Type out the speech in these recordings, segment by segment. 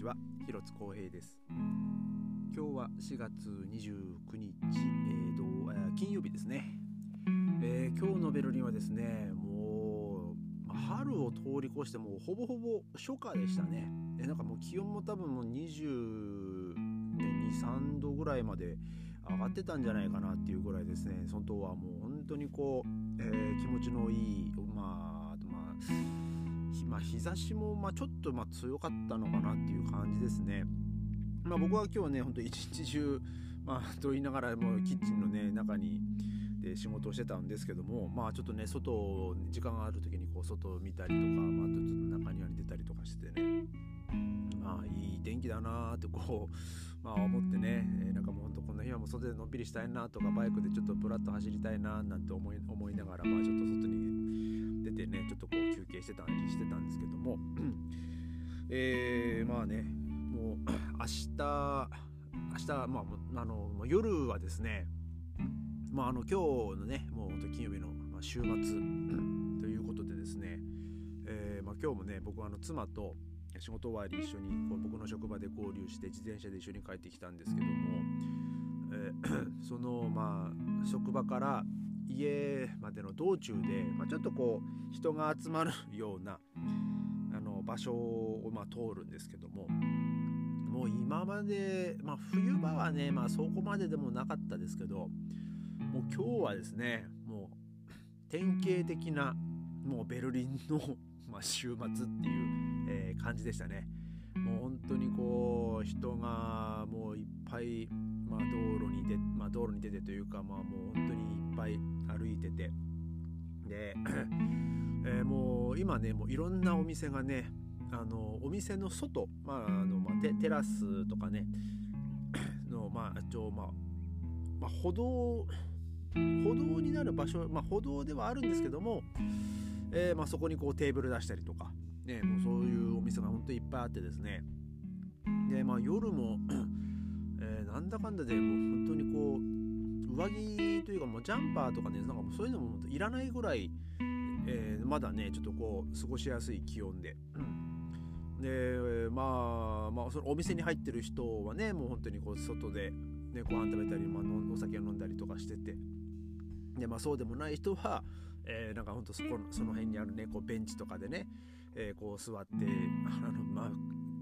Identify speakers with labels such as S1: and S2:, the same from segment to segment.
S1: ちは広津光平です。今日は4月29日、えーとえ、金曜日ですね、えー、今日のベルリンはですねもう春を通り越してもうほぼほぼ初夏でしたね。えなんかもう気温も多分もう22、3度ぐらいまで上がってたんじゃないかなっていうぐらいですね。本当はもう本当にこう、えー、気持ちのいいまあまあまあ、日差しもまあちょっとま強かったのかなっていう感じですね。まあ、僕は今日ね、ほんと一日中、まあ、と言いながらもうキッチンのね、中に、で仕事をしてたんですけども、まあちょっとね、外、時間がある時にこう外を見たりとか、まあ、ちょっと中庭に出たりとかしてね、まあいい天気だなーってこう、まあ思ってね、えー、なんかもうほんとこんな日はもう外でのんびりしたいなとか、バイクでちょっとブラッと走りたいななんて思い思いながら、まあちょっと外に出てね、ちょっとこう休憩してたりしてたんですけども、えー、まあね、もう 明日、明日、まあ、あの夜はですね、まあ、あの今日のね、もう金曜日の、まあ、週末。ということでですね、えーまあ、今日もね、僕はあの妻と仕事終わり一緒にこう僕の職場で合流して自転車で一緒に帰ってきたんですけども、えー、そのまあ職場から家までの道中で、まあ、ちょっとこう人が集まるようなあの場所をまあ通るんですけどももう今まで、まあ、冬場はね、まあ、そこまででもなかったですけどもう今日はですねもう典型的なもうベルリンのまあ週末っていう、えー、感じでしたね。もう本当にこう人がもういっぱい、まあ、道路に出、まあ、道路に出てというか、まあ、もう本当にぱい歩いてて。で、えー、もう今ねもういろんなお店がねあのお店の外、まああのまあ、テテラスとかね の、まあ、あと、まあまあ、歩道歩道になる場所、まあ、歩道ではあるんですけども、えー、まあ、そこにこうテーブル出したりとか、ね、もうそういうお店が本当にいっぱいあってですね。で、まあ、夜も えー、なんだかんだでもう本当にこう上着というかもうジャンパーとかねなんかもうそういうのもいらないぐらい、えー、まだねちょっとこう過ごしやすい気温で。でまあまあそのお店に入ってる人はねもう本当にこう外で、ね、ご飯食べたり、まあ、お酒を飲んだりとかしてて。でまあそうでもない人は、えー、なんかほんとそこその辺にあるねこうベンチとかでね、えー、こう座ってあのまあ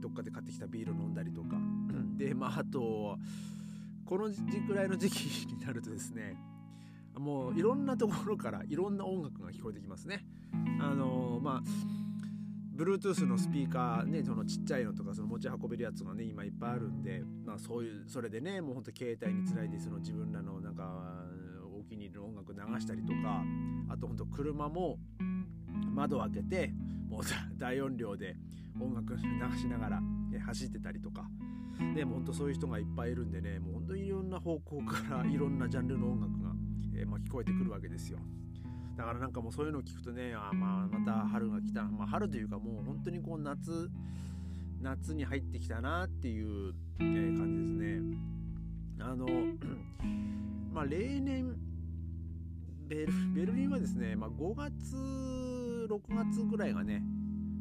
S1: どっかで買ってきたビール飲んだりとか。でまああとこの時くらいの時期になるとですねもういろんなところからいろんな音楽が聞こえてきますね。あのー、まあ Bluetooth のスピーカーねそのちっちゃいのとかその持ち運べるやつがね今いっぱいあるんでまあそういうそれでねもうほんと携帯につないでその自分らのなんかお気に入りの音楽流したりとかあとほんと車も窓を開けてもう 大音量で音楽流しながら、走ってたりとかでも本当そういう人がいっぱいいるんでねもう本当にいろんな方向からいろんなジャンルの音楽が、えー、まあ、聞こえてくるわけですよ。だからなんかもうそういうのを聞くとねあ、まあ、また春が来た、まあ、春というかもう本当にこう夏夏に入ってきたなっていう、えー、感じですね。あの まあ例年ベルベルリンはですね、まあ、5月6月ぐらいがね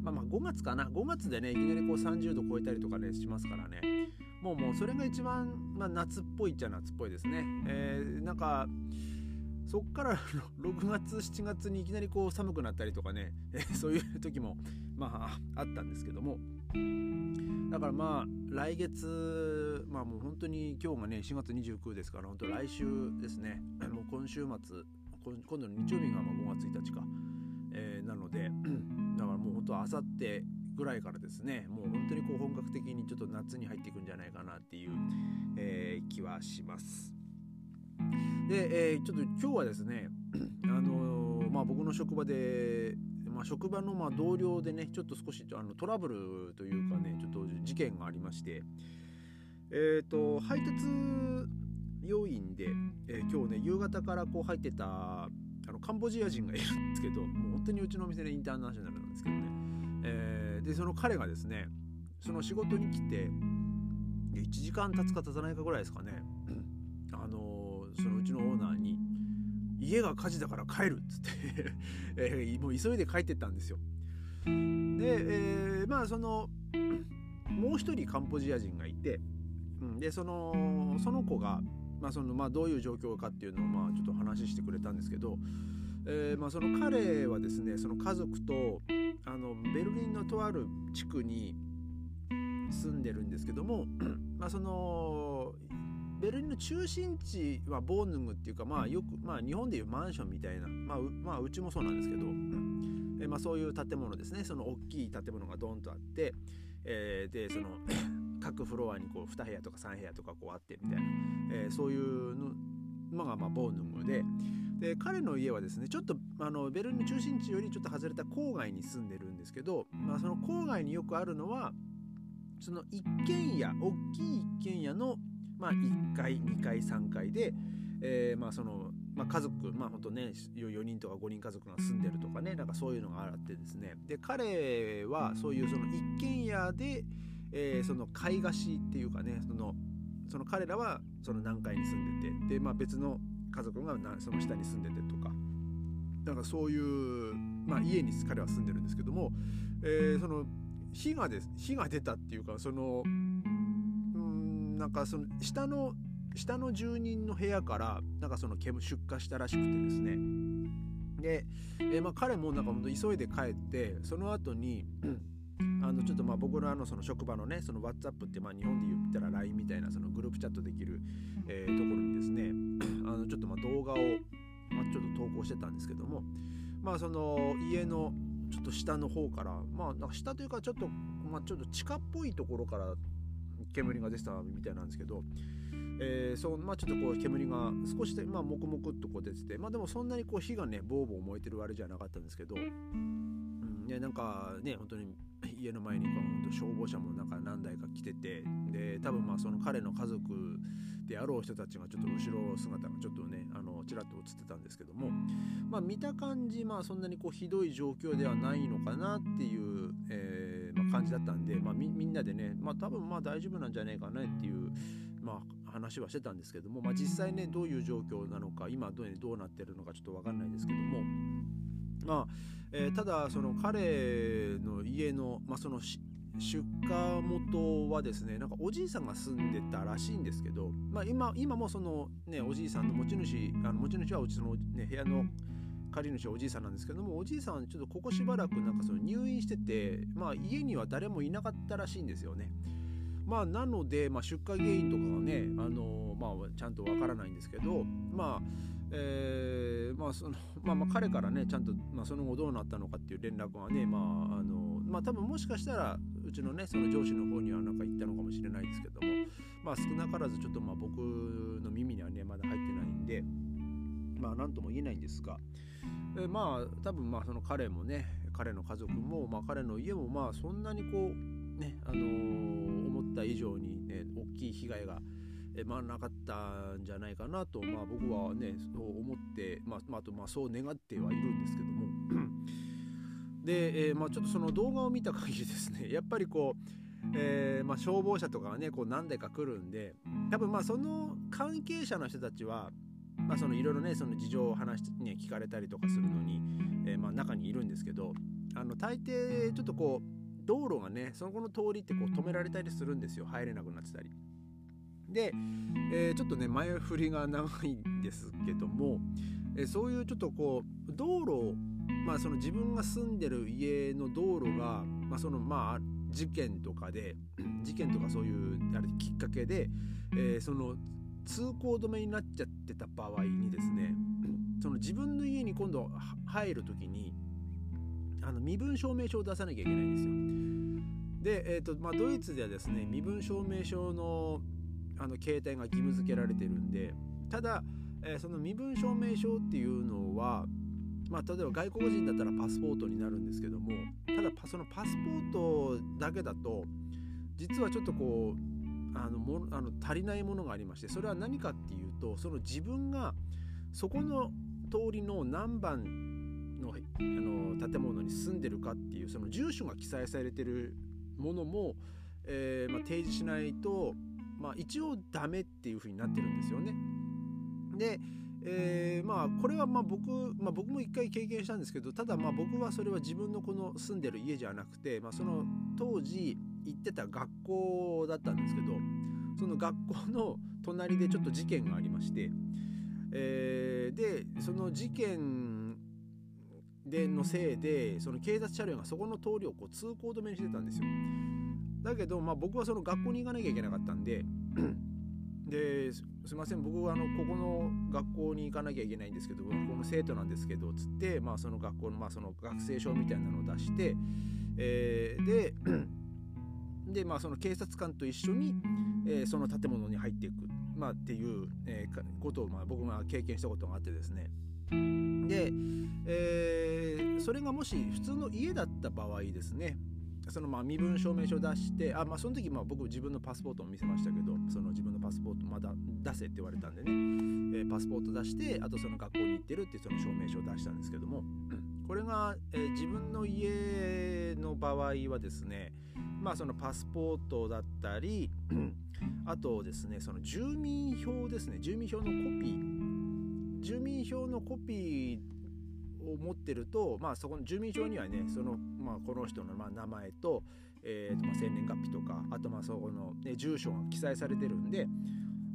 S1: まあまあ5月かな。5月でねいきなりこう30度超えたりとかねしますからね。もうもうそれが一番、まあ、夏っぽいっちゃ夏っぽいですね。えー、なんかそっから 6月7月にいきなりこう寒くなったりとかね、えー、そういう時もまああったんですけども。だからまあ来月まあもう本当に今日がね4月29ですから本当来週ですね。もう今週末今度の日曜日がま5月1日か、えー、なのでだからもう本当あさってぐらいからですねもう本当にこう本格的にちょっと夏に入っていくんじゃないかなっていう、えー、気はします。で、えー、ちょっと今日はですねあのー、まあ僕の職場でまあ、職場のま同僚でねちょっと少しあのトラブルというかねちょっと事件がありましてえっ、と配達要員で、えー、今日ね夕方からこう入ってたあのカンボジア人がいるんですけど本当にうちのお店でインターナショナルなんですけどね、えー、でその彼がですねその仕事に来て1時間経つか経たないかぐらいですかね。あのー、そのうちのオーナーに「家が火事だから帰る」っつって えー、もう急いで帰ってったんですよ。で、えー、まあそのもう一人カンボジア人がいて、うん、でそのその子が、まあそのまあ、どういう状況かっていうのをまあちょっと話してくれたんですけど、えーまあ、その彼はですねその家族とあのベルリンのとある地区に住んでるんですけども まあそのベルリンの中心地はボーヌグっていうかまあよく、まあ、日本でいうマンションみたいな、まあ、うまあうちもそうなんですけど、えまあ、そういう建物ですね。その大きい建物がドンとあって、えー、でその 各フロアにこう2部屋とか3部屋とかこうあってみたいな、えー、そういうのがまあボーヌグでで彼の家はですねちょっとあのベルリンの中心地よりちょっと外れた郊外に住んでるんですけど、まあ、その郊外によくあるのはその一軒家大きい一軒家の、まあ、1階2階3階で、えー、まあそのまあ、家族まあ本当ね4人とか5人家族が住んでるとかねなんかそういうのがあってですね。で彼はそういうその一軒家で、えー、その買い貸しっていうかねそのその彼らはその何階に住んでてで、まあ、別の家族がその下に住んでてとか。だからそういう、まあ、家に彼は住んでるんですけども、えー、その火がです火が出たっていうかそのうんなんかその下の下の住人の部屋からなんかその煙出火したらしくてですね。で、えー、まあ、彼もなんか本当急いで帰ってその後にあのちょっとまあ僕のあのその職場のねその WhatsApp ってまあ日本で言ったら LINE みたいなそのグループチャットできる、えー、ところにですね あのちょっとまあ動画を、まあ、ちょっと投稿してたんですけどもまあその家のちょっと下の方からまあ下というかちょっとまあちょっと地下っぽいところから煙が出てたみたいなんですけど、えー、そうまあ、ちょっとこう煙が少しで、まあ、もくもくっとこう出てて、まあ、でもそんなにこう火がねボーボー燃えてるあれじゃなかったんですけど、うんね、なんかね本当に 家の前に消防車もなんか何台か来ててで多分まあその彼の家族であろう人たちがちょっと後ろ姿がちょっとねあのちらっと映ってたんですけどもまあ見た感じまあそんなにこうひどい状況ではないのかなっていう、えーまあ、感じだったんで、まあ、みんなでねまあ多分まあ大丈夫なんじゃないかなっていうまあ話はしてたんですけども、まあ、実際ねどういう状況なのか今どうどうなってるのかちょっと分かんないですけどもまあ、えー、ただその彼の家の、まあ、その出火元はですねなんかおじいさんが住んでたらしいんですけど、まあ今、今もその、ね、おじいさんの持ち主あの持ち主はうちの、ね、部屋の借り主はおじいさんなんですけどもおじいさんはちょっとここしばらくなんかその入院してて、まあ、家には誰もいなかったらしいんですよね。まあ、なので、まあ、出火原因とかがね、あのまあ、ちゃんとわからないんですけど、まあえーまあそのまあ、まあ彼からねちゃんと、まあ、その後どうなったのかっていう連絡はね、まああのまあ、多分もしかしたらうちのねその上司の方にはなんか言ったのかもしれないですけども、まあ、少なからずちょっとまあ僕の耳にはねまだ入ってないんでまあ何とも言えないんですが、えー、まあ多分まあその彼もね彼の家族も、まあ、彼の家もまあそんなにこうねあのー、思った以上にね大きい被害がまあ、なかったんじゃないかなと、まあ、僕はねそう思って、まあ、あとまあそう願ってはいるんですけども で、えー、まあ、ちょっとその動画を見た限りですね やっぱりこう、えー、まあ、消防車とかがねこう何台か来るんで多分まあその関係者の人たちはまあ、そのいろいろねその事情を話して、ね、聞かれたりとかするのに、えー、まあ中にいるんですけどあの大抵ちょっとこう道路がねそこの通りってこう止められたりするんですよ入れなくなってたり。で、えー、ちょっとね前振りが長いんですけども、えー、そういうちょっとこう道路まあその自分が住んでる家の道路が、まあ、そのまあ事件とかで 事件とかそういうあれきっかけで、えー、その通行止めになっちゃってた場合にですね その自分の家に今度入る時にあの身分証明書を出さなきゃいけないんですよ。で、えーとまあ、ドイツではですね身分証明書のあの携帯が義務付けられてるんでただ、えー、その身分証明書っていうのはまあ、例えば外国人だったらパスポートになるんですけどもただそのパスポートだけだと実はちょっとこうあのもあの足りないものがありましてそれは何かっていうとその自分がそこの通りの何番のあの建物に住んでるかっていうその住所が記載されてるものも、えーまあ、提示しないとまあ、一応ダメっていう風になってるんですよね。で、えー、まあこれはまあ僕、まあ、僕も一回経験したんですけどただまあ僕はそれは自分のこの住んでる家じゃなくて、まあ、その当時、行ってた学校だったんですけどその学校の隣でちょっと事件がありまして、えー、でその事件でのせいでその警察車両がそこの通りをこう通行止めにしてたんですよ。だけど、まあ、僕はその学校に行かなきゃいけなかったんでですいません僕はあのここの学校に行かなきゃいけないんですけどこの生徒なんですけどつって、まあ、その学校の,、まあその学生証みたいなのを出して、えー、で で、まあ、その警察官と一緒に、えー、その建物に入っていく、まあ、っていう、えー、ことを、まあ、僕が経験したことがあってですね。で、えー、それがもし普通の家だった場合ですねそのまあ身分証明書を出してあ、まあ、その時まあ僕自分のパスポートを見せましたけどその自分のパスポートまだ出せって言われたんでね、えー、パスポート出してあとその学校に行ってるっていうその証明書を出したんですけども。これが、えー、自分の家の場合はですねまあそのパスポートだったりあとですねその住民票ですね。住民票のコピー。住民票のコピーを持ってると、まあ、そこの住民票にはねその、まあ、この人のまあ名前と,、えーとまあ、生年月日とかあとまあそこの、ね、住所が記載されてるんで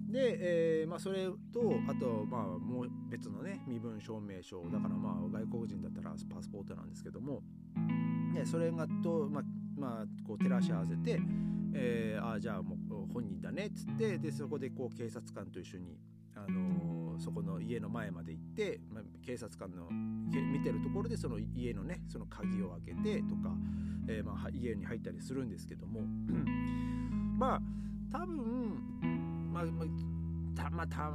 S1: で、えーまあ、それとあとまあもう別のね身分証明書だからまあ外国人だったらパスポートなんですけども、ね、それがと、まあまあ、こう照らし合わせて、えー、ああじゃあもう本人だねっつってでそこでこう警察官と一緒に、あのー、そこの家の前まで行って、まあ、警察官の見てるところでその家のねその鍵を開けてとか、えー、まあ家に入ったりするんですけども まあ多分まあまあたまあた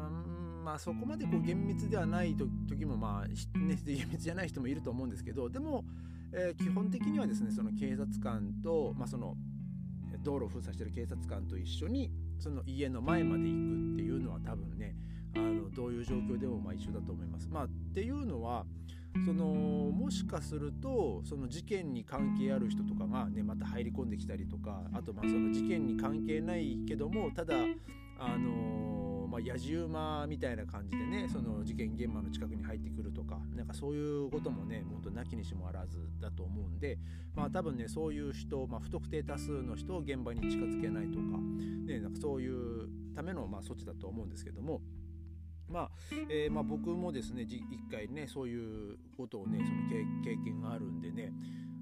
S1: まあそこまでこう厳密ではない時もまあ、ね、厳密じゃない人もいると思うんですけどでも、えー、基本的にはですねその警察官と、まあ、その道路を封鎖してる警察官と一緒にその家の前まで行くっていうのは多分ねあのどういう状況でもまあ一緒だと思います。まあ、っていうのはそのもしかするとその事件に関係ある人とかが、ね、また入り込んできたりとかあとまあその事件に関係ないけどもただあのー、まあ、野じ馬みたいな感じでねその事件現場の近くに入ってくるとかなんかそういうこともね本当なきにしもあらずだと思うんでまあ多分ねそういう人、まあ、不特定多数の人を現場に近づけないとか,、ね、なんかそういうためのまあ措置だと思うんですけども。まあえー、まあ、僕もですね一回ねそういうことをねその経験があるんでね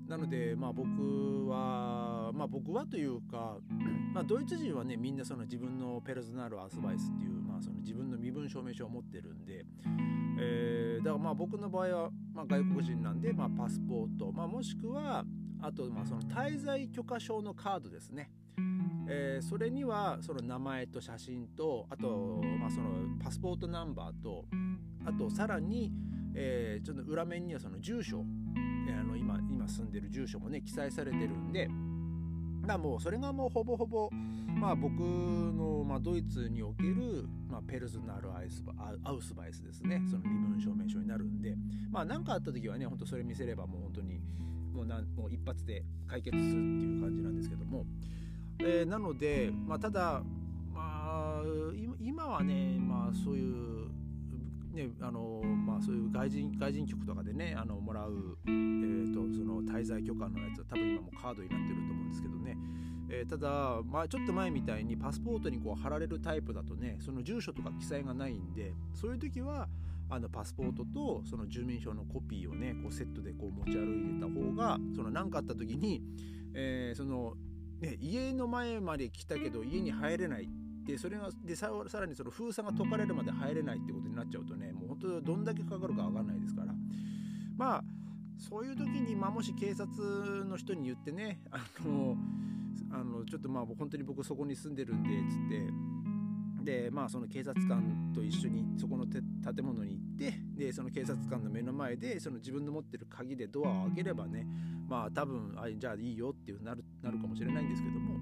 S1: なのでまあ僕はまあ僕はというか、まあ、ドイツ人はねみんなその自分のペルズナルアスバイスっていう、まあ、その自分の身分証明書を持ってるんで、えー、だからまあ僕の場合は、まあ、外国人なんで、まあ、パスポート、まあ、もしくはあとまあその滞在許可証のカードですね。えー、それにはその名前と写真とあと、まあ、そのパスポートナンバーとあとさらに、えー、ちょっと裏面にはその住所、えー、あの今今住んでる住所もね記載されてるんでだもうそれがもうほぼほぼ、まあ、僕の、まあ、ドイツにおける、まあ、ペルズナルアイスアウスバイスですね。その身分証明書になるんで。まあ何かあった時はねほんとそれ見せればもう本当にもうなんもう一発で解決するっていう感じなんですけども。えー、なので、まあ、ただ、まあ、今はね、まあ、そういう、ねあのまあ、そういう外人外人局とかでねあのもらう、えーと、その滞在許可のやつは多分今もカードになってると思うんですけどね、えー、ただ、まあ、ちょっと前みたいにパスポートにこう貼られるタイプだとねその住所とか記載がないんでそういう時はあのパスポートとその住民票のコピーをねこうセットでこう持ち歩いてた方がその何かあった時に、えー、そのね、家の前まで来たけど家に入れないでそれがでさらにその封鎖が解かれるまで入れないってことになっちゃうとねもう本当どんだけかかるか分かんないですから。まあそういう時に、まあ、もし警察の人に言ってねあのあのちょっとまあ本当に僕そこに住んでるんでつってでまあその警察官と一緒にそこの建物に行ってでその警察官の目の前でその自分の持ってる鍵でドアを開ければねまあ多分あじゃあいいよっていうなるなるかもしれないんですけども、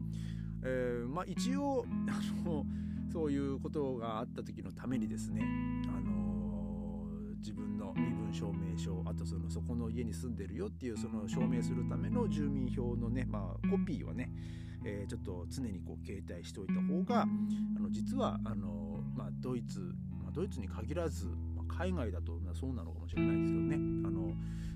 S1: えー、まあ一応あのそういうことがあった時のためにですねあのー、自分の身分証明書あとそのそこの家に住んでるよっていうその証明するための住民票のねまあコピーはねえー、ちょっと常にこう携帯しておいた方があの実はあの、まあ、ドイツ、まあ、ドイツに限らず、まあ、海外だとそうなのかもしれないですけどね。あの、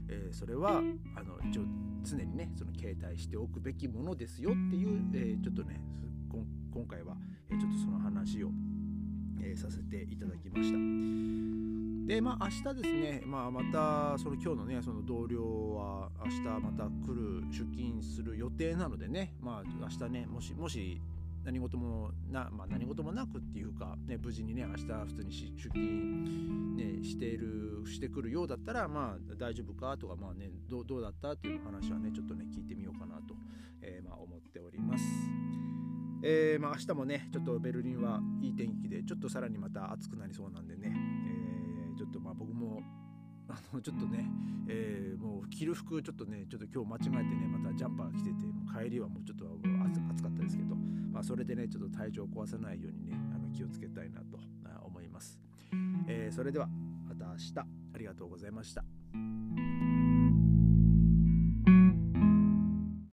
S1: えー、それはあの一応常にねその携帯しておくべきものですよっていう、えー、ちょっとね今回は、え、ちょっとその話を、えー、させていただきました。でまあ明日ですね、まあ、またその今日のねその同僚は明日また来る出勤する予定なのでねまあ明日ねもしもし何事もな、まあ、何事もなくっていうか、ね、無事にね明日普通に出勤、ね、しているしてくるようだったらまあ大丈夫かとかまあねどうだったっていう話はねちょっとね聞いてみようかなと、えー、まあ明日もねちょっとベルリンはいい天気でちょっとさらにまた暑くなりそうなんでね、えー、ちょっとまあ僕もあのちょっとね、えー、もう着る服ちょっとねちょっと今日間違えてねまたジャンパー着てても帰りはもうちょっと暑かったですけど、まあ、それでねちょっと体調を壊さないようにねあの気をつけたいなと思います、えー、それではまた明日。ありがとうございました。